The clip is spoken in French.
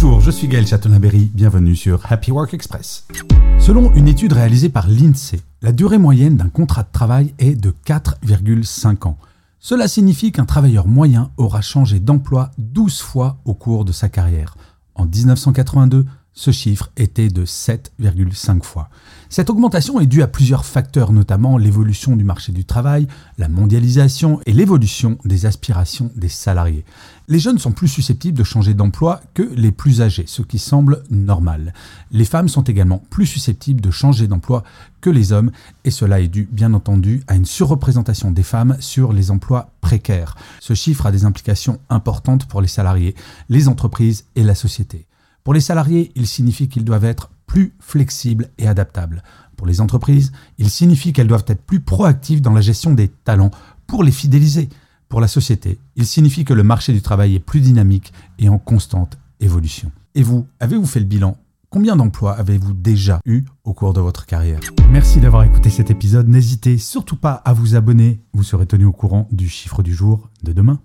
Bonjour, je suis Gaël Chatonaberry, bienvenue sur Happy Work Express. Selon une étude réalisée par l'INSEE, la durée moyenne d'un contrat de travail est de 4,5 ans. Cela signifie qu'un travailleur moyen aura changé d'emploi 12 fois au cours de sa carrière. En 1982, ce chiffre était de 7,5 fois. Cette augmentation est due à plusieurs facteurs, notamment l'évolution du marché du travail, la mondialisation et l'évolution des aspirations des salariés. Les jeunes sont plus susceptibles de changer d'emploi que les plus âgés, ce qui semble normal. Les femmes sont également plus susceptibles de changer d'emploi que les hommes, et cela est dû bien entendu à une surreprésentation des femmes sur les emplois précaires. Ce chiffre a des implications importantes pour les salariés, les entreprises et la société. Pour les salariés, il signifie qu'ils doivent être plus flexibles et adaptables. Pour les entreprises, il signifie qu'elles doivent être plus proactives dans la gestion des talents pour les fidéliser. Pour la société, il signifie que le marché du travail est plus dynamique et en constante évolution. Et vous, avez-vous fait le bilan? Combien d'emplois avez-vous déjà eu au cours de votre carrière? Merci d'avoir écouté cet épisode. N'hésitez surtout pas à vous abonner. Vous serez tenu au courant du chiffre du jour de demain.